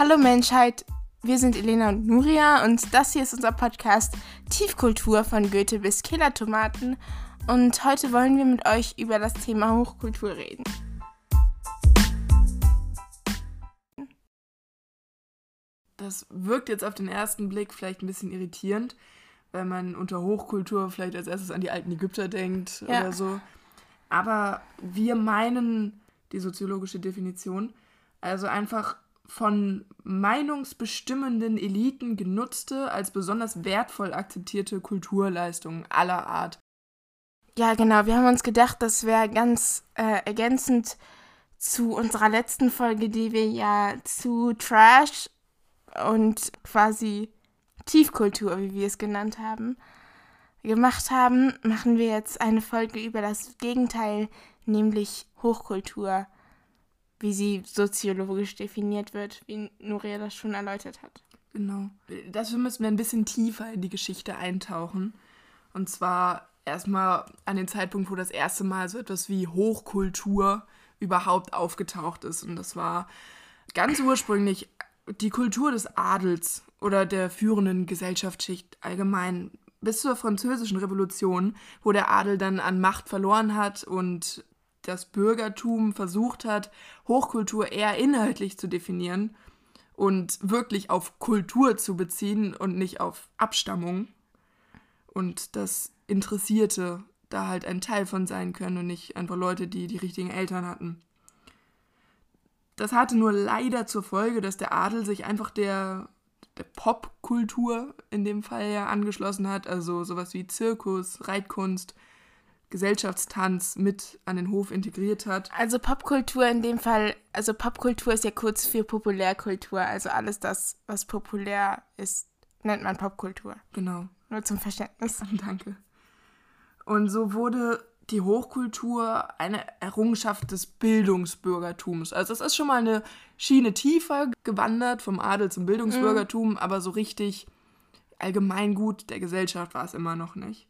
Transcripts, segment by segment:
Hallo Menschheit, wir sind Elena und Nuria und das hier ist unser Podcast Tiefkultur von Goethe bis Killertomaten und heute wollen wir mit euch über das Thema Hochkultur reden. Das wirkt jetzt auf den ersten Blick vielleicht ein bisschen irritierend, weil man unter Hochkultur vielleicht als erstes an die alten Ägypter denkt ja. oder so. Aber wir meinen die soziologische Definition, also einfach von meinungsbestimmenden Eliten genutzte, als besonders wertvoll akzeptierte Kulturleistungen aller Art. Ja, genau. Wir haben uns gedacht, das wäre ganz äh, ergänzend zu unserer letzten Folge, die wir ja zu Trash und quasi Tiefkultur, wie wir es genannt haben, gemacht haben, machen wir jetzt eine Folge über das Gegenteil, nämlich Hochkultur wie sie soziologisch definiert wird, wie Nuria das schon erläutert hat. Genau. Dafür müssen wir ein bisschen tiefer in die Geschichte eintauchen. Und zwar erstmal an den Zeitpunkt, wo das erste Mal so etwas wie Hochkultur überhaupt aufgetaucht ist. Und das war ganz ursprünglich die Kultur des Adels oder der führenden Gesellschaftsschicht allgemein. Bis zur Französischen Revolution, wo der Adel dann an Macht verloren hat und das Bürgertum versucht hat, Hochkultur eher inhaltlich zu definieren und wirklich auf Kultur zu beziehen und nicht auf Abstammung. Und das Interessierte da halt ein Teil von sein können und nicht einfach Leute, die die richtigen Eltern hatten. Das hatte nur leider zur Folge, dass der Adel sich einfach der, der Popkultur in dem Fall ja angeschlossen hat, also sowas wie Zirkus, Reitkunst, Gesellschaftstanz mit an den Hof integriert hat. Also Popkultur in dem Fall, also Popkultur ist ja kurz für Populärkultur, also alles das, was populär ist, nennt man Popkultur. Genau. Nur zum Verständnis. Danke. Und so wurde die Hochkultur eine Errungenschaft des Bildungsbürgertums. Also es ist schon mal eine Schiene tiefer gewandert vom Adel zum Bildungsbürgertum, mhm. aber so richtig allgemeingut der Gesellschaft war es immer noch nicht.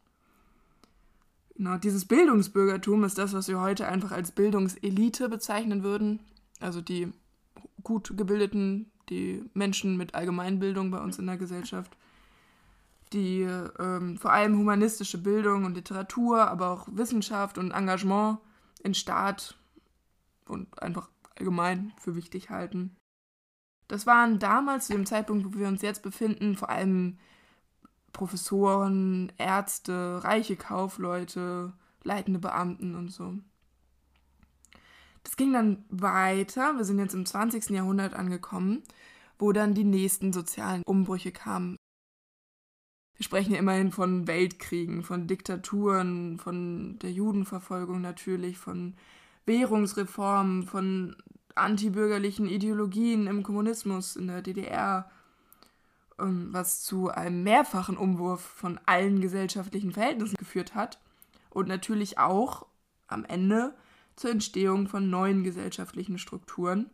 Genau, dieses Bildungsbürgertum ist das, was wir heute einfach als Bildungselite bezeichnen würden. Also die gut gebildeten, die Menschen mit Allgemeinbildung bei uns in der Gesellschaft, die ähm, vor allem humanistische Bildung und Literatur, aber auch Wissenschaft und Engagement in Staat und einfach allgemein für wichtig halten. Das waren damals, zu dem Zeitpunkt, wo wir uns jetzt befinden, vor allem Professoren, Ärzte, reiche Kaufleute, leitende Beamten und so. Das ging dann weiter. Wir sind jetzt im 20. Jahrhundert angekommen, wo dann die nächsten sozialen Umbrüche kamen. Wir sprechen ja immerhin von Weltkriegen, von Diktaturen, von der Judenverfolgung natürlich, von Währungsreformen, von antibürgerlichen Ideologien im Kommunismus in der DDR was zu einem mehrfachen Umwurf von allen gesellschaftlichen Verhältnissen geführt hat und natürlich auch am Ende zur Entstehung von neuen gesellschaftlichen Strukturen,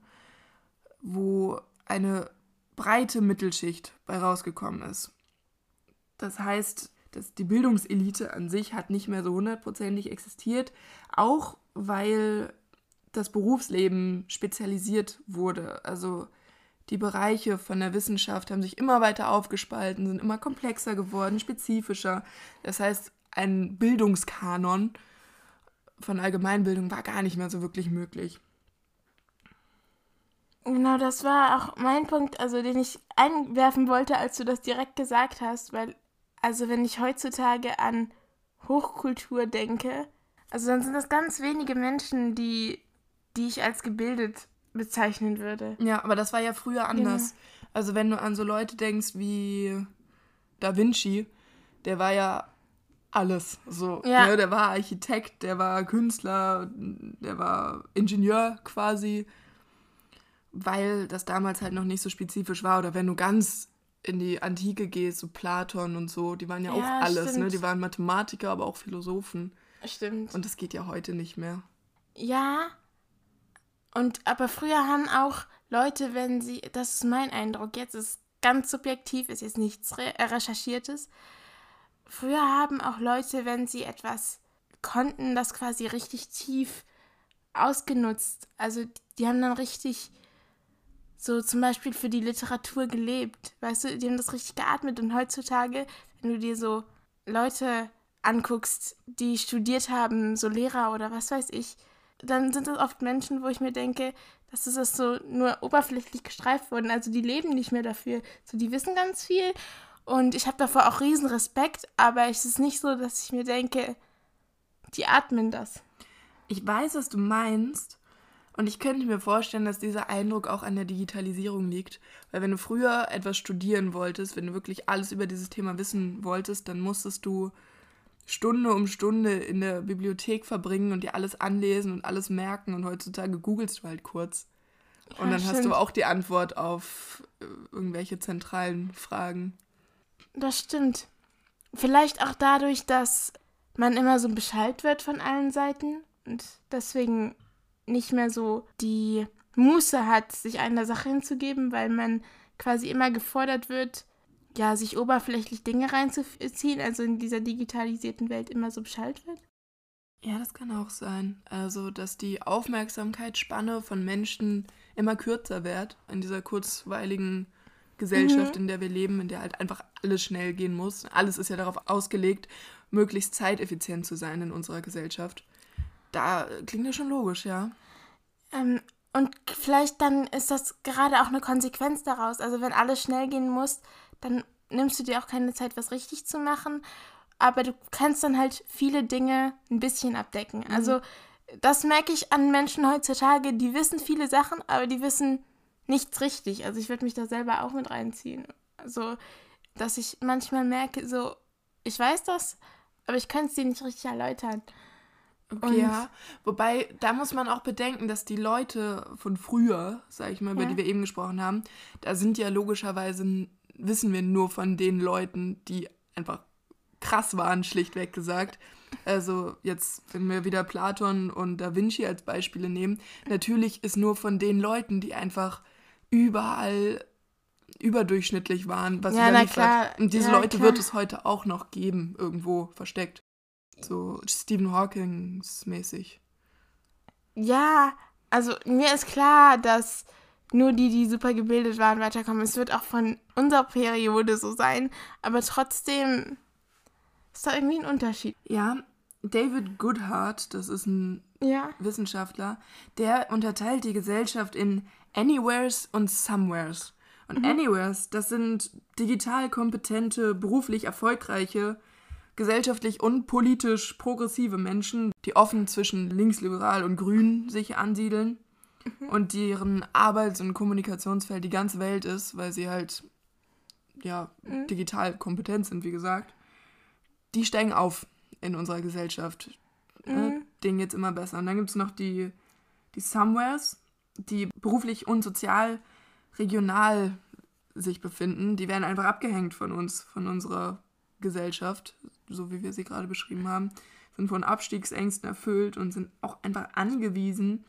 wo eine breite Mittelschicht bei rausgekommen ist. Das heißt, dass die Bildungselite an sich hat nicht mehr so hundertprozentig existiert, auch weil das Berufsleben spezialisiert wurde. Also die Bereiche von der Wissenschaft haben sich immer weiter aufgespalten, sind immer komplexer geworden, spezifischer. Das heißt, ein Bildungskanon von Allgemeinbildung war gar nicht mehr so wirklich möglich. Genau, das war auch mein Punkt, also den ich einwerfen wollte, als du das direkt gesagt hast, weil, also wenn ich heutzutage an Hochkultur denke, also dann sind das ganz wenige Menschen, die, die ich als gebildet bezeichnen würde. Ja, aber das war ja früher anders. Ja. Also wenn du an so Leute denkst wie Da Vinci, der war ja alles so. Ja. Ne? Der war Architekt, der war Künstler, der war Ingenieur quasi, weil das damals halt noch nicht so spezifisch war. Oder wenn du ganz in die Antike gehst, so Platon und so, die waren ja, ja auch alles. Ne? Die waren Mathematiker, aber auch Philosophen. Stimmt. Und das geht ja heute nicht mehr. Ja, und aber früher haben auch Leute, wenn sie, das ist mein Eindruck, jetzt ist ganz subjektiv, ist jetzt nichts re recherchiertes. Früher haben auch Leute, wenn sie etwas konnten, das quasi richtig tief ausgenutzt. Also die haben dann richtig so zum Beispiel für die Literatur gelebt. Weißt du, die haben das richtig geatmet. Und heutzutage, wenn du dir so Leute anguckst, die studiert haben, so Lehrer oder was weiß ich, dann sind das oft Menschen, wo ich mir denke, dass es so nur oberflächlich gestreift worden. Also die leben nicht mehr dafür. So, die wissen ganz viel und ich habe davor auch riesen Respekt, aber es ist nicht so, dass ich mir denke, die atmen das. Ich weiß, was du meinst. Und ich könnte mir vorstellen, dass dieser Eindruck auch an der Digitalisierung liegt. Weil wenn du früher etwas studieren wolltest, wenn du wirklich alles über dieses Thema wissen wolltest, dann musstest du Stunde um Stunde in der Bibliothek verbringen und dir alles anlesen und alles merken. Und heutzutage googelst du halt kurz. Ja, und dann stimmt. hast du auch die Antwort auf äh, irgendwelche zentralen Fragen. Das stimmt. Vielleicht auch dadurch, dass man immer so Bescheid wird von allen Seiten und deswegen nicht mehr so die Muße hat, sich einer Sache hinzugeben, weil man quasi immer gefordert wird, ja, sich oberflächlich Dinge reinzuziehen, also in dieser digitalisierten Welt immer so Bescheid wird? Ja, das kann auch sein. Also, dass die Aufmerksamkeitsspanne von Menschen immer kürzer wird in dieser kurzweiligen Gesellschaft, mhm. in der wir leben, in der halt einfach alles schnell gehen muss. Alles ist ja darauf ausgelegt, möglichst zeiteffizient zu sein in unserer Gesellschaft. Da klingt das schon logisch, ja. Ähm, und vielleicht dann ist das gerade auch eine Konsequenz daraus. Also wenn alles schnell gehen muss, dann nimmst du dir auch keine Zeit, was richtig zu machen. Aber du kannst dann halt viele Dinge ein bisschen abdecken. Mhm. Also das merke ich an Menschen heutzutage, die wissen viele Sachen, aber die wissen nichts richtig. Also ich würde mich da selber auch mit reinziehen. Also, dass ich manchmal merke, so, ich weiß das, aber ich könnte es dir nicht richtig erläutern. Okay, und ja. Wobei, da muss man auch bedenken, dass die Leute von früher, sag ich mal, über ja. die wir eben gesprochen haben, da sind ja logischerweise wissen wir nur von den Leuten, die einfach krass waren, schlichtweg gesagt. Also jetzt, wenn wir wieder Platon und Da Vinci als Beispiele nehmen, natürlich ist nur von den Leuten, die einfach überall überdurchschnittlich waren, was ja, überliefert. Und diese ja, Leute klar. wird es heute auch noch geben, irgendwo versteckt. So Stephen Hawkins mäßig. Ja, also mir ist klar, dass nur die, die super gebildet waren, weiterkommen. Es wird auch von unserer Periode so sein, aber trotzdem ist da irgendwie ein Unterschied. Ja, David Goodhart, das ist ein ja. Wissenschaftler, der unterteilt die Gesellschaft in Anywheres und Somewheres. Und mhm. Anywheres, das sind digital kompetente, beruflich erfolgreiche, gesellschaftlich und politisch progressive Menschen, die offen zwischen linksliberal und grün sich ansiedeln mhm. und deren Arbeits- und Kommunikationsfeld die ganze Welt ist, weil sie halt ja mhm. digital kompetent sind, wie gesagt. Die steigen auf in unserer Gesellschaft. Ne? Mhm. Denen geht es immer besser. Und dann gibt es noch die, die Somewheres, die beruflich und sozial regional sich befinden. Die werden einfach abgehängt von uns, von unserer Gesellschaft, so wie wir sie gerade beschrieben haben, sind von Abstiegsängsten erfüllt und sind auch einfach angewiesen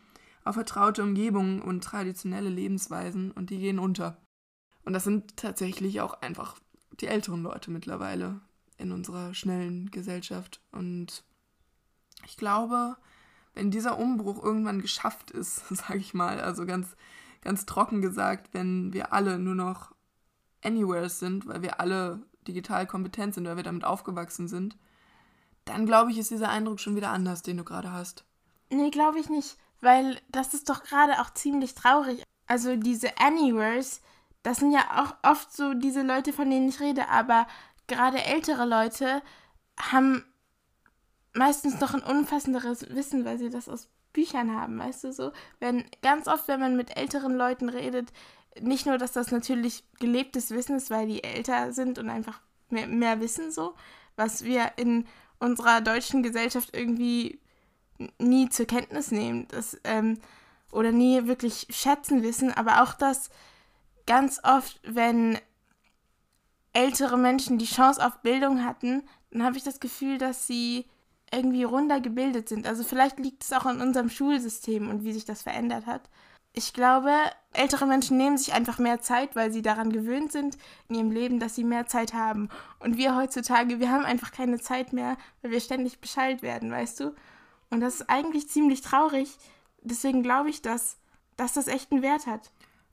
auf vertraute Umgebungen und traditionelle Lebensweisen und die gehen unter. Und das sind tatsächlich auch einfach die älteren Leute mittlerweile in unserer schnellen Gesellschaft. Und ich glaube, wenn dieser Umbruch irgendwann geschafft ist, sage ich mal, also ganz, ganz trocken gesagt, wenn wir alle nur noch Anywheres sind, weil wir alle digital kompetent sind, weil wir damit aufgewachsen sind, dann glaube ich, ist dieser Eindruck schon wieder anders, den du gerade hast. Nee, glaube ich nicht, weil das ist doch gerade auch ziemlich traurig. Also diese Anywheres, das sind ja auch oft so diese Leute, von denen ich rede, aber gerade ältere Leute haben meistens noch ein umfassenderes Wissen, weil sie das aus Büchern haben, weißt du so? Wenn ganz oft, wenn man mit älteren Leuten redet, nicht nur, dass das natürlich gelebtes Wissen ist, weil die älter sind und einfach mehr, mehr wissen so, was wir in unserer deutschen Gesellschaft irgendwie nie zur Kenntnis nehmen das, ähm, oder nie wirklich schätzen wissen, aber auch das ganz oft, wenn ältere Menschen die Chance auf Bildung hatten, dann habe ich das Gefühl, dass sie irgendwie runder gebildet sind. Also vielleicht liegt es auch an unserem Schulsystem und wie sich das verändert hat. Ich glaube, ältere Menschen nehmen sich einfach mehr Zeit, weil sie daran gewöhnt sind in ihrem Leben, dass sie mehr Zeit haben. Und wir heutzutage, wir haben einfach keine Zeit mehr, weil wir ständig Bescheid werden, weißt du? Und das ist eigentlich ziemlich traurig. Deswegen glaube ich, dass, dass das echt einen Wert hat.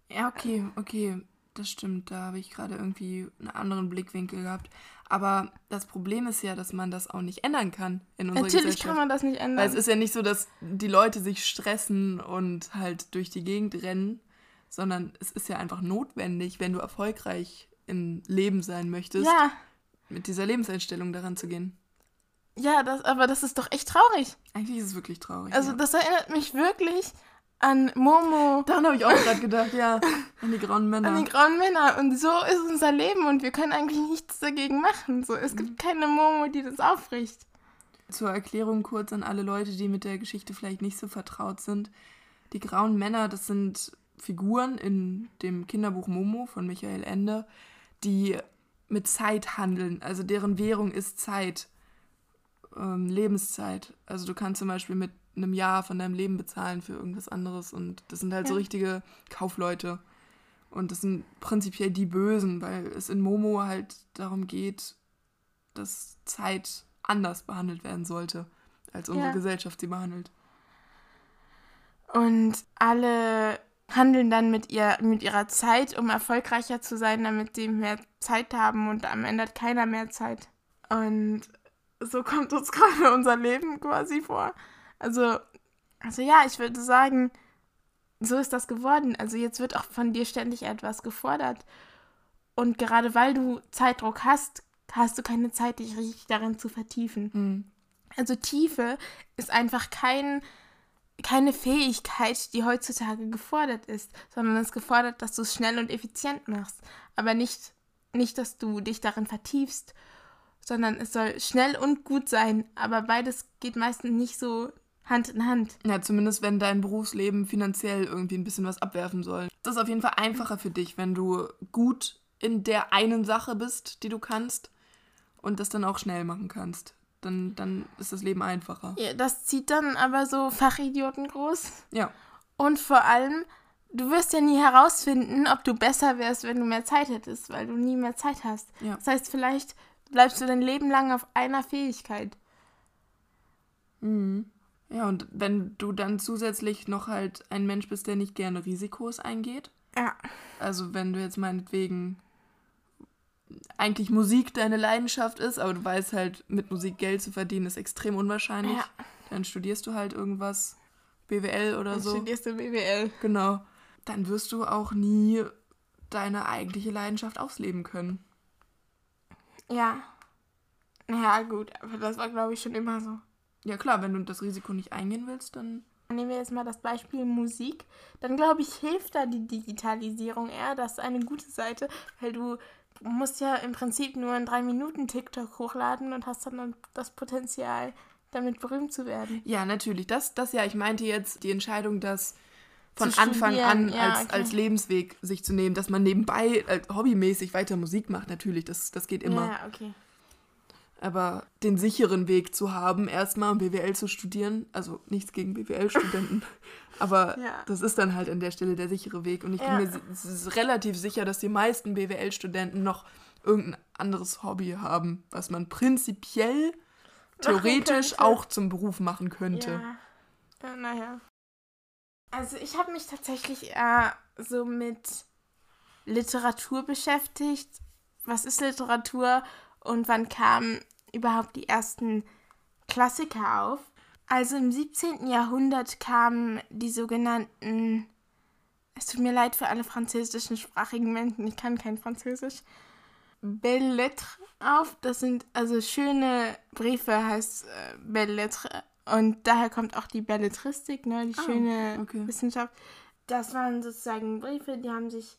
Ja, okay, okay, das stimmt. Da habe ich gerade irgendwie einen anderen Blickwinkel gehabt. Aber das Problem ist ja, dass man das auch nicht ändern kann in unserer Natürlich Gesellschaft. kann man das nicht ändern. Weil es ist ja nicht so, dass die Leute sich stressen und halt durch die Gegend rennen, sondern es ist ja einfach notwendig, wenn du erfolgreich im Leben sein möchtest, ja, mit dieser Lebenseinstellung daran zu gehen. Ja, das, aber das ist doch echt traurig. Eigentlich ist es wirklich traurig. Also ja. das erinnert mich wirklich an Momo, Daran habe ich auch gerade gedacht, ja. An die grauen Männer. an die grauen Männer. Und so ist unser Leben und wir können eigentlich nichts dagegen machen. So, es Mhm. gibt keine Momo, die das aufricht. Zur Erklärung kurz an alle Leute, die mit der Geschichte vielleicht nicht so vertraut sind. Die grauen Männer, das sind Figuren in dem Kinderbuch Momo von Michael Ende, die mit Zeit handeln. Also deren Währung ist Zeit, ähm, Lebenszeit. Also du kannst zum Beispiel mit einem Jahr von deinem Leben bezahlen für irgendwas anderes. Und das sind halt so Ja. richtige Kaufleute. Und das sind prinzipiell die Bösen, weil es in Momo halt darum geht, dass Zeit anders behandelt werden sollte, als unsere Ja. Gesellschaft sie behandelt. Und alle handeln dann mit, ihr, mit ihrer Zeit, um erfolgreicher zu sein, damit sie mehr Zeit haben und am Ende hat keiner mehr Zeit. Und so kommt uns gerade unser Leben quasi vor. Also, also ja, ich würde sagen, so ist das geworden. Also jetzt wird auch von dir ständig etwas gefordert. Und gerade weil du Zeitdruck hast, hast du keine Zeit, dich richtig darin zu vertiefen. Hm. Also Tiefe ist einfach kein, keine Fähigkeit, die heutzutage gefordert ist, sondern es ist gefordert, dass du es schnell und effizient machst. Aber nicht, nicht, dass du dich darin vertiefst, sondern es soll schnell und gut sein. Aber beides geht meistens nicht so Hand in Hand. Ja, zumindest wenn dein Berufsleben finanziell irgendwie ein bisschen was abwerfen soll. Das ist auf jeden Fall einfacher für dich, wenn du gut in der einen Sache bist, die du kannst und das dann auch schnell machen kannst. Dann, dann ist das Leben einfacher. Ja, das zieht dann aber so Fachidioten groß. Ja. Und vor allem, du wirst ja nie herausfinden, ob du besser wärst, wenn du mehr Zeit hättest, weil du nie mehr Zeit hast. Ja. Das heißt, vielleicht bleibst du dein Leben lang auf einer Fähigkeit. Mhm. Ja, und wenn du dann zusätzlich noch halt ein Mensch bist, der nicht gerne Risikos eingeht, Ja. also wenn du jetzt meinetwegen eigentlich Musik deine Leidenschaft ist, aber du weißt halt, mit Musik Geld zu verdienen ist extrem unwahrscheinlich, Ja. dann studierst du halt irgendwas, BWL oder Dann so. studierst du BWL. Genau. Dann wirst du auch nie deine eigentliche Leidenschaft ausleben können. Ja. Ja, gut, aber das war, glaube ich, schon immer so. Ja klar, wenn du das Risiko nicht eingehen willst, dann Nehmen wir jetzt mal das Beispiel Musik. Dann glaube ich, hilft da die Digitalisierung eher. Das ist eine gute Seite, weil du musst ja im Prinzip nur in drei Minuten TikTok hochladen und hast dann das Potenzial, damit berühmt zu werden. Ja, natürlich. Das, das ja, ich meinte jetzt die Entscheidung, das von Anfang an ja, als, okay. als Lebensweg sich zu nehmen, dass man nebenbei äh, hobbymäßig weiter Musik macht, natürlich, das, das geht immer. Ja, okay. Aber den sicheren Weg zu haben, erstmal BWL zu studieren, also nichts gegen BWL-Studenten, aber Ja. das ist dann halt an der Stelle der sichere Weg. Und ich Ja. bin mir relativ sicher, dass die meisten BWL-Studenten noch irgendein anderes Hobby haben, was man prinzipiell theoretisch auch zum Beruf machen könnte. Ja naja. Also ich habe mich tatsächlich eher so mit Literatur beschäftigt. Was ist Literatur und wann kamen überhaupt die ersten Klassiker auf? Also im 17. Jahrhundert kamen die sogenannten, es tut mir leid für alle französischen sprachigen Menschen, ich kann kein Französisch, Belles Lettres auf. Das sind also schöne Briefe, heißt äh, Belles Lettres. Und daher kommt auch die Belletristik, ne, die Ah, schöne okay. Wissenschaft. Das waren sozusagen Briefe, die haben sich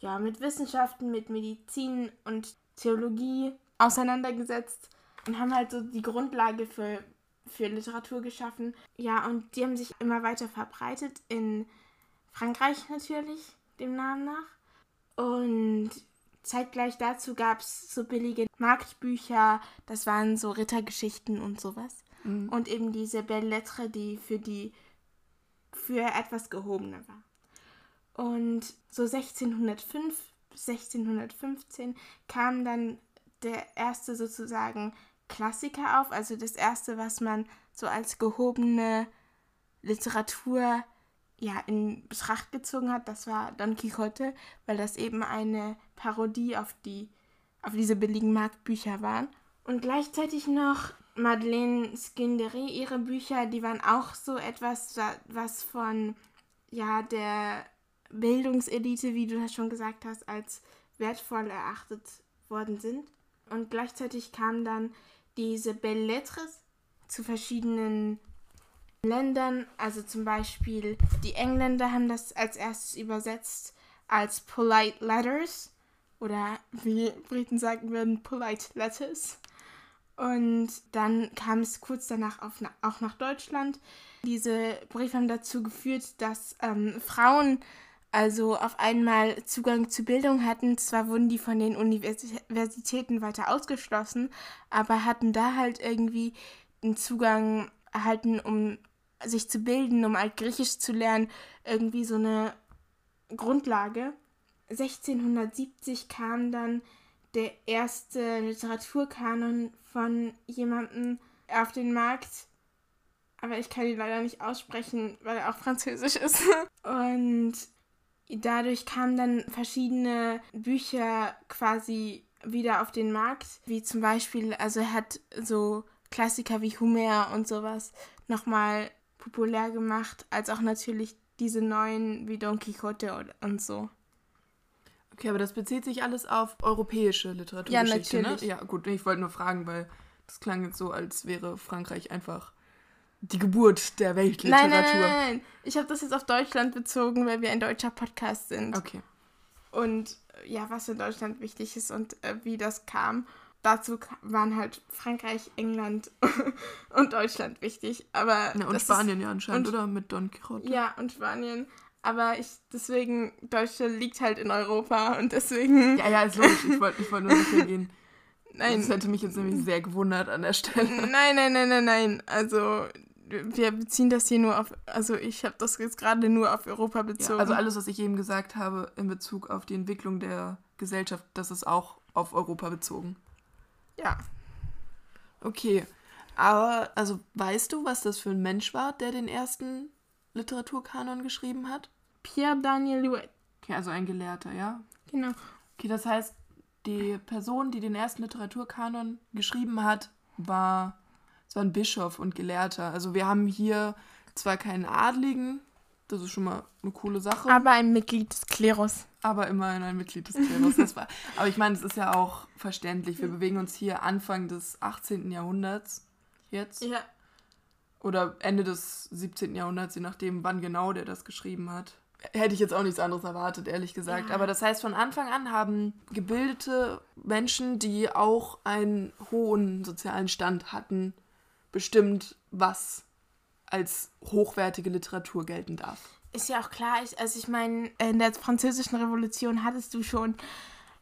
ja mit Wissenschaften, mit Medizin und Theologie auseinandergesetzt und haben halt so die Grundlage für, für Literatur geschaffen. Ja, und die haben sich immer weiter verbreitet in Frankreich natürlich, dem Namen nach. Und zeitgleich dazu gab es so billige Marktbücher, das waren so Rittergeschichten und sowas. Mhm. Und eben diese Belles Lettres, die für die für etwas gehobener war. Und so 1605 bis 1615 kam dann der erste sozusagen Klassiker auf, also das erste, was man so als gehobene Literatur ja, in Betracht gezogen hat, das war Don Quixote, weil das eben eine Parodie auf, die, auf diese billigen Marktbücher waren. Und gleichzeitig noch Madeleine Skindery, ihre Bücher, die waren auch so etwas, was von ja, der Bildungselite, wie du das schon gesagt hast, als wertvoll erachtet worden sind. Und gleichzeitig kamen dann diese Belles Lettres zu verschiedenen Ländern, also zum Beispiel die Engländer haben das als erstes übersetzt als Polite Letters oder wie Briten sagen würden, Polite Letters. Und dann kam es kurz danach auf, auch nach Deutschland. Diese Briefe haben dazu geführt, dass ähm, Frauen also auf einmal Zugang zu Bildung hatten. Zwar wurden die von den Universitäten weiter ausgeschlossen, aber hatten da halt irgendwie einen Zugang erhalten, um sich zu bilden, um Altgriechisch zu lernen, irgendwie so eine Grundlage. 1670 kam dann der erste Literaturkanon von jemandem auf den Markt, aber ich kann ihn leider nicht aussprechen, weil er auch französisch ist. Und dadurch kamen dann verschiedene Bücher quasi wieder auf den Markt, wie zum Beispiel, also er hat so Klassiker wie Homer und sowas nochmal populär gemacht, als auch natürlich diese neuen wie Don Quixote und so. Okay, aber das bezieht sich alles auf europäische Literaturgeschichte, ja, ne? natürlich. ne? Ja, gut, ich wollte nur fragen, weil das klang jetzt so, als wäre Frankreich einfach die Geburt der Weltliteratur. Nein, nein, nein, nein. Ich habe das jetzt auf Deutschland bezogen, weil wir ein deutscher Podcast sind. Okay. Und ja, was in Deutschland wichtig ist und äh, wie das kam dazu waren halt Frankreich, England und Deutschland wichtig. Aber ja, und Spanien ist, ja anscheinend, und, oder? Mit Don Quixote. Ja, und Spanien. Aber ich, deswegen, Deutschland liegt halt in Europa und deswegen. Ja, ja, ist logisch. Ich wollte wollt nur sicher gehen. Nein. Das hätte mich jetzt nämlich sehr gewundert an der Stelle. Nein, nein, nein, nein, nein. Also, wir beziehen das hier nur auf. Also, ich habe das jetzt gerade nur auf Europa bezogen. Ja, also, alles, was ich eben gesagt habe in Bezug auf die Entwicklung der Gesellschaft, das ist auch auf Europa bezogen. Ja. Okay. Aber, also, weißt du, was das für ein Mensch war, der den ersten Literaturkanon geschrieben hat? Pierre Daniel Louet. Okay, also ein Gelehrter, ja? Genau. Okay, das heißt, die Person, die den ersten Literaturkanon geschrieben hat, war, es war ein Bischof und Gelehrter. Also wir haben hier zwar keinen Adligen, das ist schon mal eine coole Sache. Aber ein Mitglied des Klerus. Aber immerhin ein Mitglied des Klerus. Das war, aber ich meine, es ist ja auch verständlich. Wir bewegen uns hier Anfang des 18. Jahrhunderts jetzt. Ja. Oder Ende des 17. Jahrhunderts, je nachdem, wann genau der das geschrieben hat. Hätte ich jetzt auch nichts anderes erwartet, ehrlich gesagt. Ja. Aber das heißt, von Anfang an haben gebildete Menschen, die auch einen hohen sozialen Stand hatten, bestimmt, was als hochwertige Literatur gelten darf. Ist ja auch klar, ich, also ich meine, in der französischen Revolution hattest du schon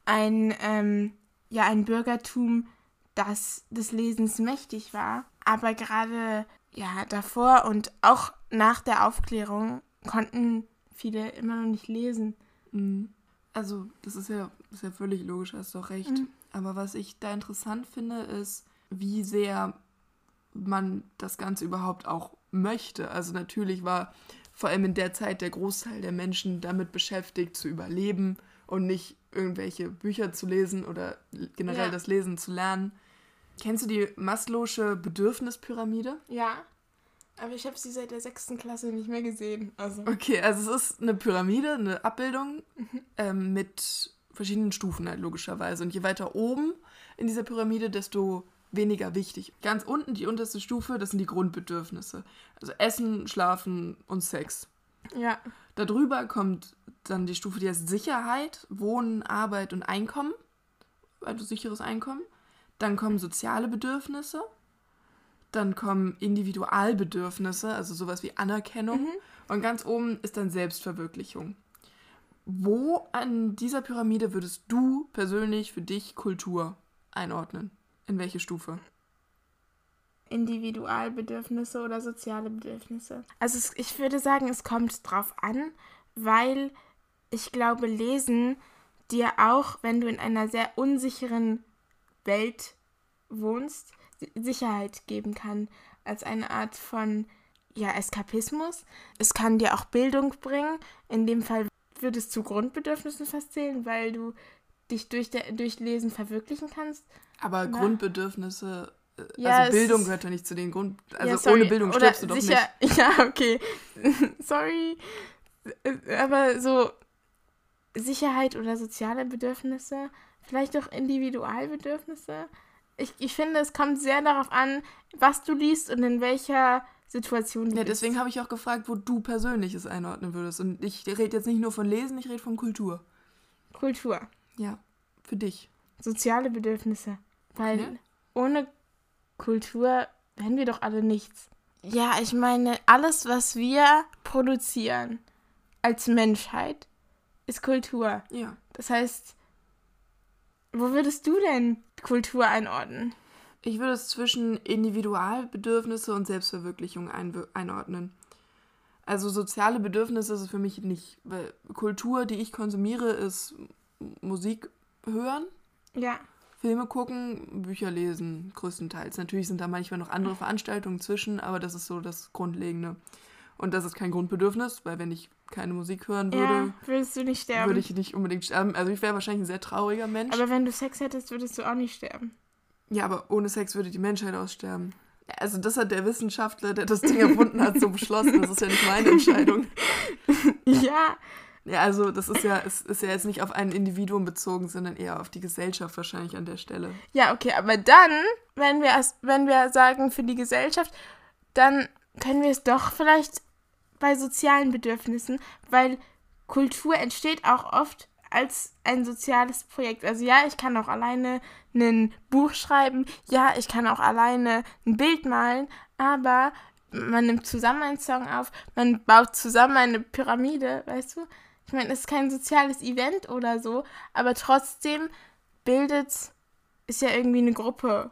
ein, ähm, ja, ein Bürgertum, das des Lesens mächtig war. Aber gerade ja, davor und auch nach der Aufklärung konnten viele immer noch nicht lesen. Mhm. Also, das ist ja, ist ja völlig logisch, hast du auch recht. Mhm. Aber was ich da interessant finde, ist, wie sehr man das Ganze überhaupt auch möchte. Also natürlich war vor allem in der Zeit der Großteil der Menschen damit beschäftigt, zu überleben und nicht irgendwelche Bücher zu lesen oder generell ja. das Lesen zu lernen. Kennst du die Maslow'sche Bedürfnispyramide? Ja. Aber ich habe sie seit der sechsten Klasse nicht mehr gesehen. Also. Okay, also es ist eine Pyramide, eine Abbildung mhm. ähm, mit verschiedenen Stufen halt logischerweise. Und je weiter oben in dieser Pyramide, desto weniger wichtig. Ganz unten, die unterste Stufe, das sind die Grundbedürfnisse. Also Essen, Schlafen und Sex. Ja. Darüber kommt dann die Stufe, die heißt Sicherheit, Wohnen, Arbeit und Einkommen. Also sicheres Einkommen. Dann kommen soziale Bedürfnisse. Dann kommen Individualbedürfnisse, also sowas wie Anerkennung. Mhm. Und ganz oben ist dann Selbstverwirklichung. Wo an dieser Pyramide würdest du persönlich für dich Kultur einordnen? In welche Stufe? Individualbedürfnisse oder soziale Bedürfnisse. Also es, ich würde sagen, es kommt drauf an, weil ich glaube, Lesen dir auch, wenn du in einer sehr unsicheren Welt wohnst, Sicherheit geben kann, als eine Art von ja, Eskapismus. Es kann dir auch Bildung bringen. In dem Fall würde es zu Grundbedürfnissen fast zählen, weil du dich durch, der, durch Lesen verwirklichen kannst. Aber Na. Grundbedürfnisse, äh, Ja, also Bildung gehört ja nicht zu den Grund... Also Ja, ohne Bildung Oder stirbst du doch sicher, nicht. Ja, okay. sorry. Aber so Sicherheit oder soziale Bedürfnisse, vielleicht auch Individualbedürfnisse. Ich, ich finde, es kommt sehr darauf an, was du liest und in welcher Situation du Ja, bist. deswegen habe ich auch gefragt, wo du persönlich es einordnen würdest. Und ich rede jetzt nicht nur von Lesen, ich rede von Kultur. Kultur, Ja, für dich. soziale Bedürfnisse. Weil Ja. ohne Kultur wären wir doch alle nichts. Ja, ich meine, alles, was wir produzieren als Menschheit, ist Kultur. Ja. Das heißt, wo würdest du denn Kultur einordnen? Ich würde es zwischen Individualbedürfnisse und Selbstverwirklichung einordnen. Also soziale Bedürfnisse ist es für mich nicht, weil Kultur, die ich konsumiere, ist Musik hören, Ja. Filme gucken, Bücher lesen, größtenteils. Natürlich sind da manchmal noch andere Veranstaltungen zwischen, aber das ist so das Grundlegende. Und das ist kein Grundbedürfnis, weil wenn ich keine Musik hören würde, ja, würdest du nicht sterben. würde ich nicht unbedingt sterben. Also ich wäre wahrscheinlich ein sehr trauriger Mensch. Aber wenn du Sex hättest, würdest du auch nicht sterben. Ja, aber ohne Sex würde die Menschheit aussterben. Also das hat der Wissenschaftler, der das Ding erfunden hat, so beschlossen. Das ist ja nicht meine Entscheidung. Ja, Ja, also das ist ja, es ist ja jetzt nicht auf ein Individuum bezogen, sondern eher auf die Gesellschaft wahrscheinlich an der Stelle. ja, okay, aber dann, wenn wir, es- wenn wir sagen für die Gesellschaft, dann können wir es doch vielleicht bei sozialen Bedürfnissen, weil Kultur entsteht auch oft als ein soziales Projekt. Also ja, ich kann auch alleine ein Buch schreiben, ja, ich kann auch alleine ein Bild malen, aber man nimmt zusammen einen Song auf, man baut zusammen eine Pyramide, weißt du? Ich meine, es ist kein soziales Event oder so, aber trotzdem bildet ist ja irgendwie eine Gruppe.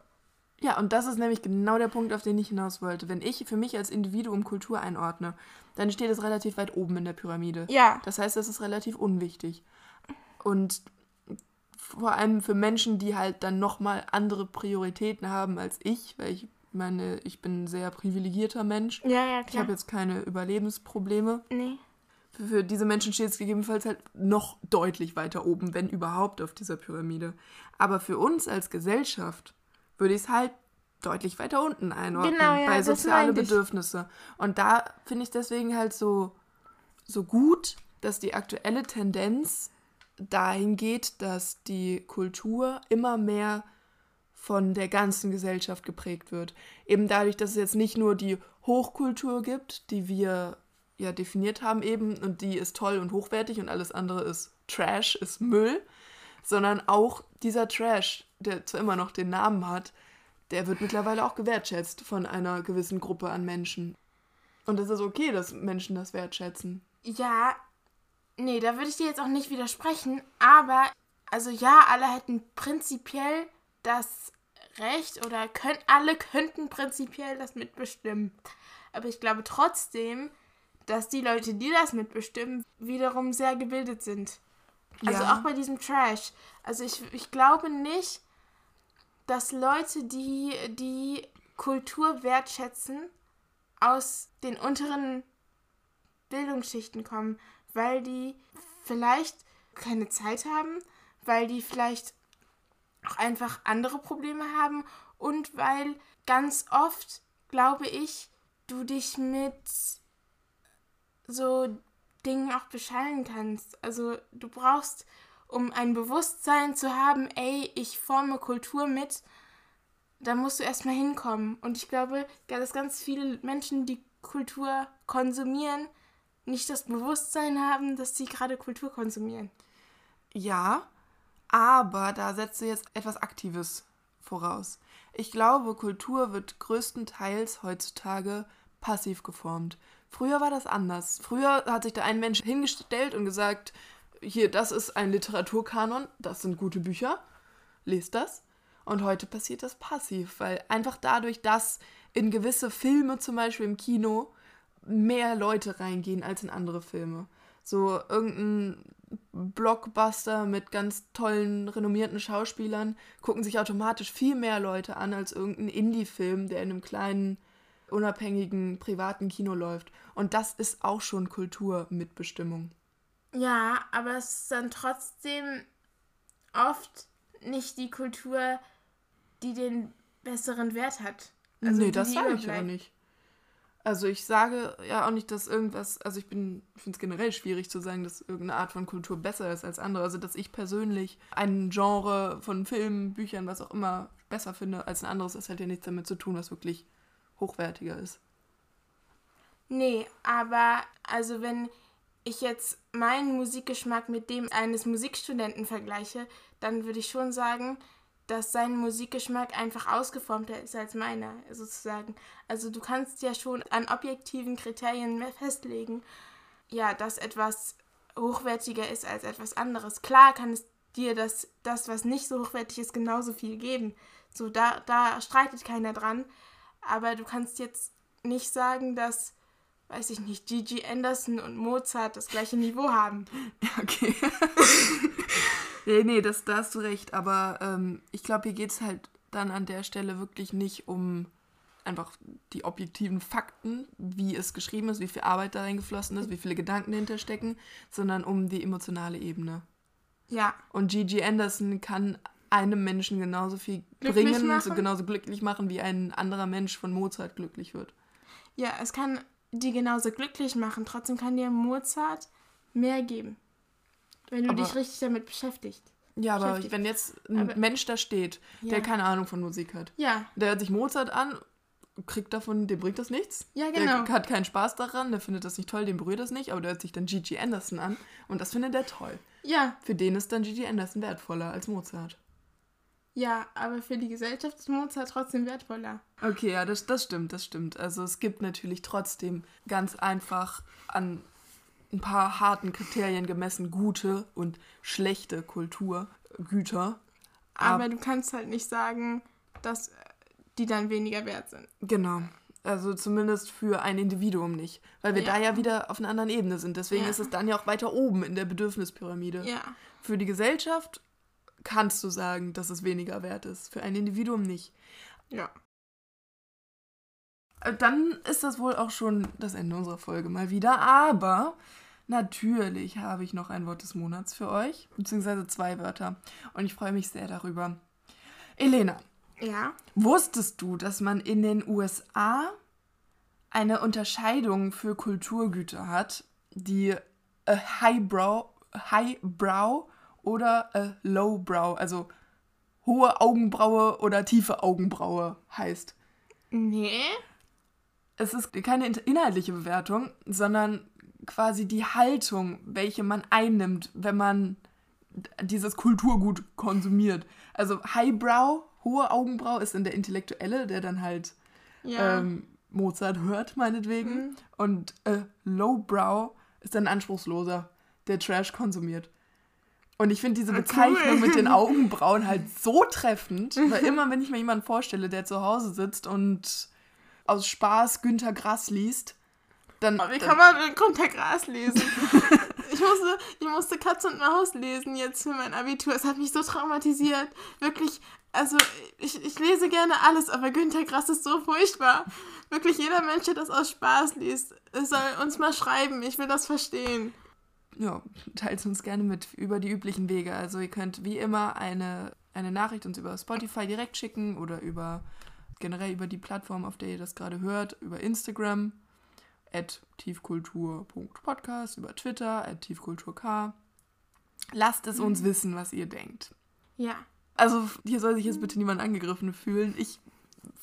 Ja, und das ist nämlich genau der Punkt, auf den ich hinaus wollte. Wenn ich für mich als Individuum Kultur einordne, dann steht es relativ weit oben in der Pyramide. Ja, Das heißt, das ist relativ unwichtig. Und vor allem für Menschen, die halt dann nochmal andere Prioritäten haben als ich, weil ich meine, ich bin ein sehr privilegierter Mensch. ja, ja, Ich klar. habe jetzt keine Überlebensprobleme. nee. Für, für diese Menschen steht es gegebenenfalls halt noch deutlich weiter oben, wenn überhaupt auf dieser Pyramide. Aber für uns als Gesellschaft würde ich es halt deutlich weiter unten einordnen, Genau, ja, bei soziale. Bedürfnisse. Und da finde ich es deswegen halt so, so gut, dass die aktuelle Tendenz dahin geht, dass die Kultur immer mehr von der ganzen Gesellschaft geprägt wird. Eben dadurch, dass es jetzt nicht nur die Hochkultur gibt, die wir ja definiert haben eben und die ist toll und hochwertig und alles andere ist Trash, ist Müll, sondern auch dieser Trash, der zwar immer noch den Namen hat, der wird mittlerweile auch gewertschätzt von einer gewissen Gruppe an Menschen. Und es ist okay, dass Menschen das wertschätzen. Ja, nee, da würde ich dir jetzt auch nicht widersprechen, aber also ja, alle hätten prinzipiell das Recht oder können, alle könnten prinzipiell das mitbestimmen. Aber ich glaube trotzdem, dass die Leute, die das mitbestimmen, wiederum sehr gebildet sind. Also Ja. auch bei diesem Trash. Also ich, ich glaube nicht, dass Leute, die die Kultur wertschätzen, aus den unteren Bildungsschichten kommen, weil die vielleicht keine Zeit haben, weil die vielleicht auch einfach andere Probleme haben und weil ganz oft, glaube ich, du dich mit so Dingen auch beschallen kannst. Also du brauchst, um ein Bewusstsein zu haben, ey, ich forme Kultur mit, da musst du erstmal hinkommen. Und ich glaube, dass ganz viele Menschen, die Kultur konsumieren, nicht das Bewusstsein haben, dass sie gerade Kultur konsumieren. Ja, aber da setzt du jetzt etwas Aktives voraus. Ich glaube, Kultur wird größtenteils heutzutage passiv geformt. Früher war das anders. Früher hat sich da ein Mensch hingestellt und gesagt, hier, das ist ein Literaturkanon, das sind gute Bücher, lest das. Und heute passiert das passiv, weil einfach dadurch, dass in gewisse Filme, zum Beispiel im Kino, mehr Leute reingehen als in andere Filme. So irgendein Blockbuster mit ganz tollen, renommierten Schauspielern gucken sich automatisch viel mehr Leute an als irgendein Indie-Film, der in einem kleinen unabhängigen privaten Kino läuft. Und das ist auch schon Kulturmitbestimmung. Ja, aber es ist dann trotzdem oft nicht die Kultur, die den besseren Wert hat. Also nee, das sage ich aber nicht. Also ich sage ja auch nicht, dass irgendwas, also ich bin, finde es generell schwierig zu sagen, dass irgendeine Art von Kultur besser ist als andere. Also dass ich persönlich ein Genre von Filmen, Büchern, was auch immer besser finde als ein anderes, das hat ja nichts damit zu tun, was wirklich hochwertiger ist. Nee, aber also wenn ich jetzt meinen Musikgeschmack mit dem eines Musikstudenten vergleiche, dann würde ich schon sagen, dass sein Musikgeschmack einfach ausgeformter ist als meiner, sozusagen. Also du kannst ja schon an objektiven Kriterien festlegen, ja, dass etwas hochwertiger ist als etwas anderes. Klar kann es dir das, das was nicht so hochwertig ist, genauso viel geben. So, da, da streitet keiner dran. Aber du kannst jetzt nicht sagen, dass, weiß ich nicht, Gigi Anderson und Mozart das gleiche Niveau haben. Okay. nee, nee, das, da hast du recht. Aber ähm, ich glaube, hier geht es halt dann an der Stelle wirklich nicht um einfach die objektiven Fakten, wie es geschrieben ist, wie viel Arbeit da reingeflossen ist, wie viele Gedanken dahinter stecken, sondern um die emotionale Ebene. Ja, Und Gigi Anderson kann einem Menschen genauso viel Glücklich bringen, machen? so genauso glücklich machen, wie ein anderer Mensch von Mozart glücklich wird. ja, es kann die genauso glücklich machen. Trotzdem kann dir Mozart mehr geben, wenn du Aber- dich richtig damit beschäftigt. Ja, aber wenn jetzt ein Aber- Mensch da steht, Ja. der keine Ahnung von Musik hat, Ja, der hört sich Mozart an, kriegt davon, dem bringt das nichts. ja, genau. Der hat keinen Spaß daran, der findet das nicht toll, dem berührt das nicht, aber der hört sich dann Gigi Anderson an und das findet er toll. Ja, Für den ist dann Gigi Anderson wertvoller als Mozart. Ja, aber für die Gesellschaft ist Mozart trotzdem wertvoller. Okay, ja, das, das stimmt, das stimmt. Also es gibt natürlich trotzdem ganz einfach an ein paar harten Kriterien gemessen gute und schlechte Kulturgüter. Aber Ab- du kannst halt nicht sagen, dass äh, die dann weniger wert sind. Genau. Also zumindest für ein Individuum nicht. Weil wir Ja. da ja wieder auf einer anderen Ebene sind. Deswegen Ja. ist es dann ja auch weiter oben in der Bedürfnispyramide. Ja, Für die Gesellschaft kannst du sagen, dass es weniger wert ist. Für ein Individuum nicht. ja. Äh, Dann ist das wohl auch schon das Ende unserer Folge mal wieder. Aber natürlich habe ich noch ein Wort des Monats für euch. Beziehungsweise zwei Wörter. Und ich freue mich sehr darüber. Elena, Ja. wusstest du, dass man in den USA eine Unterscheidung für Kulturgüter hat, die a Highbrow, Highbrow oder a Lowbrow, also hohe Augenbraue oder tiefe Augenbraue heißt? Nee. es ist keine in- inhaltliche Bewertung, sondern quasi die Haltung, welche man einnimmt, wenn man dieses Kulturgut konsumiert. Also Highbrow, hohe Augenbraue, ist dann der Intellektuelle, der dann halt Ja. ähm, Mozart hört, meinetwegen. Mhm. Und äh, Lowbrow ist dann Anspruchsloser, der Trash konsumiert. Und ich finde diese Ah, cool. Bezeichnung mit den Augenbrauen halt so treffend, weil immer, wenn ich mir jemanden vorstelle, der zu Hause sitzt und aus Spaß Günter Grass liest, dann. Aber wie dann kann man denn Gunter Gras lesen? ich, musste, ich musste Katz und Maus lesen jetzt für mein Abitur. Es hat mich so traumatisiert. Wirklich, also ich, ich lese gerne alles, aber Günter Grass ist so furchtbar. Wirklich jeder Mensch, der das aus Spaß liest, soll uns mal schreiben. Ich will das verstehen. Ja, teilt uns gerne mit über die üblichen Wege. Also ihr könnt wie immer eine, eine Nachricht uns über Spotify direkt schicken oder über generell über die Plattform, auf der ihr das gerade hört, über Instagram, at tiefkultur.podcast, über Twitter, at tiefkulturk. Lasst es uns wissen, was ihr denkt. Ja. Also hier soll sich jetzt bitte niemand angegriffen fühlen. Ich.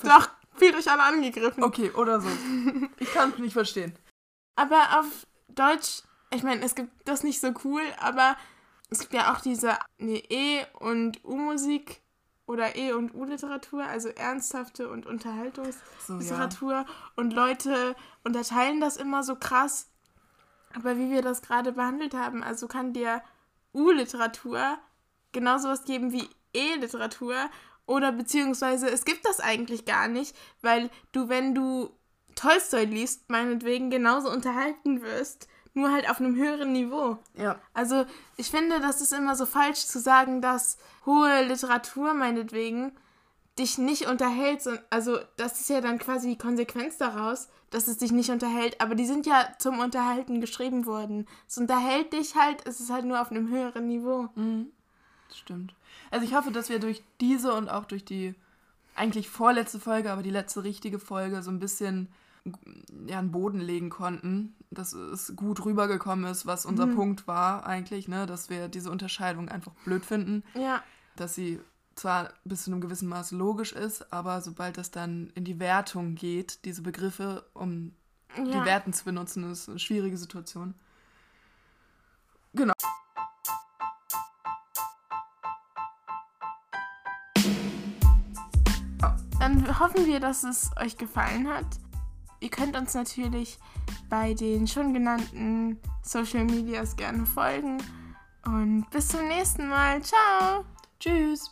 Doch, fühlt euch alle angegriffen. Okay, oder so. Ich kann es nicht verstehen. Aber auf Deutsch, ich meine, es gibt das nicht so cool, aber es gibt ja auch diese nee, E- und U-Musik oder E- und U-Literatur, also ernsthafte und So, ja. Unterhaltungsliteratur. Und Leute unterteilen das immer so krass. Aber wie wir das gerade behandelt haben, also kann dir U-Literatur genauso was geben wie E-Literatur oder beziehungsweise es gibt das eigentlich gar nicht, weil du, wenn du Tolstoi liest, meinetwegen genauso unterhalten wirst, nur halt auf einem höheren Niveau. Ja. Also ich finde, das ist immer so falsch zu sagen, dass hohe Literatur meinetwegen dich nicht unterhält, so, also das ist ja dann quasi die Konsequenz daraus, dass es dich nicht unterhält, aber die sind ja zum Unterhalten geschrieben worden. Es unterhält dich halt, es ist halt nur auf einem höheren Niveau. Mhm. Das stimmt. Also ich hoffe, dass wir durch diese und auch durch die eigentlich vorletzte Folge, aber die letzte richtige Folge so ein bisschen ja, einen Boden legen konnten, dass es gut rübergekommen ist, was unser mhm. Punkt war eigentlich, ne, dass wir diese Unterscheidung einfach blöd finden. Ja. Dass sie zwar bis zu einem gewissen Maß logisch ist, aber sobald es dann in die Wertung geht, diese Begriffe, um ja. die Werten zu benutzen, ist eine schwierige Situation. Genau. Dann hoffen wir, dass es euch gefallen hat. Ihr könnt uns natürlich bei den schon genannten Social Medias gerne folgen. Und bis zum nächsten Mal. Ciao. Tschüss.